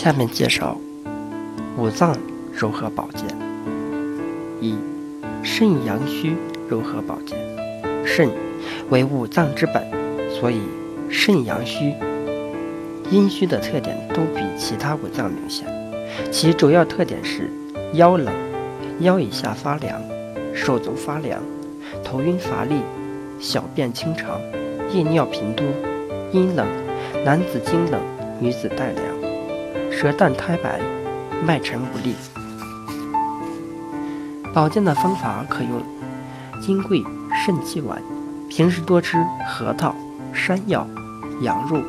下面介绍五脏如何保健。一、肾阳虚如何保健。肾为五脏之本，所以肾阳虚、阴虚的特点都比其他五脏明显。其主要特点是腰冷、腰以下发凉、手足发凉、头晕乏力、小便清长、夜尿频多、阴冷，男子经冷，女子带凉。舌淡苔白，脉沉无力。保健的方法可用金匮肾气丸，平时多吃核桃、山药、羊肉、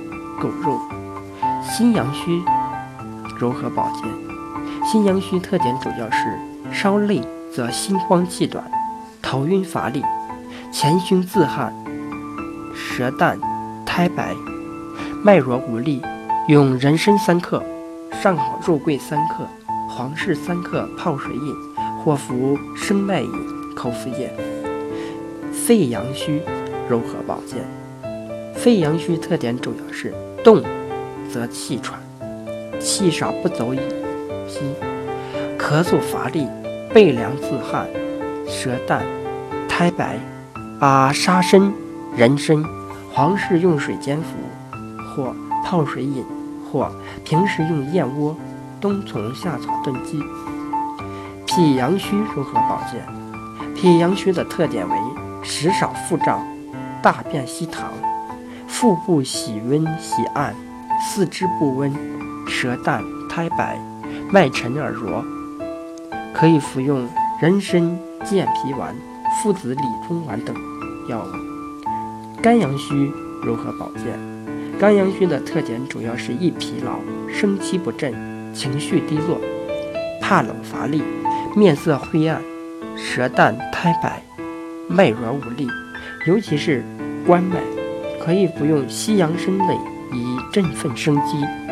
狗肉。心阳虚柔和保健。心阳虚特点主要是稍累则心慌气短，头晕乏力，前胸自汗，舌淡苔白，脉弱无力。用人参三克。上好肉桂三克，黄氏三克泡水饮，或服生脉饮，口服液。肺阳虚柔和保健。肺阳虚特点主要是动则气喘，气少不走矣。脾咳嗽乏力，背凉自汗，舌淡苔白。把沙参、人参、黄氏用水煎服，或泡水饮。或平时用燕窝、冬虫夏草炖鸡。脾阳虚如何保健？脾阳虚的特点为食少腹胀，大便稀溏，腹部喜温喜暗，四肢不温，舌淡苔白，脉沉而弱。可以服用人参健脾丸、附子理中丸等药物。肝阳虚如何保健？肝阳虚的特点主要是易疲劳、生气不振、情绪低落、怕冷乏力、面色灰暗、舌淡苔白、脉软无力，尤其是关脉，可以服用西洋参类以振奋生机。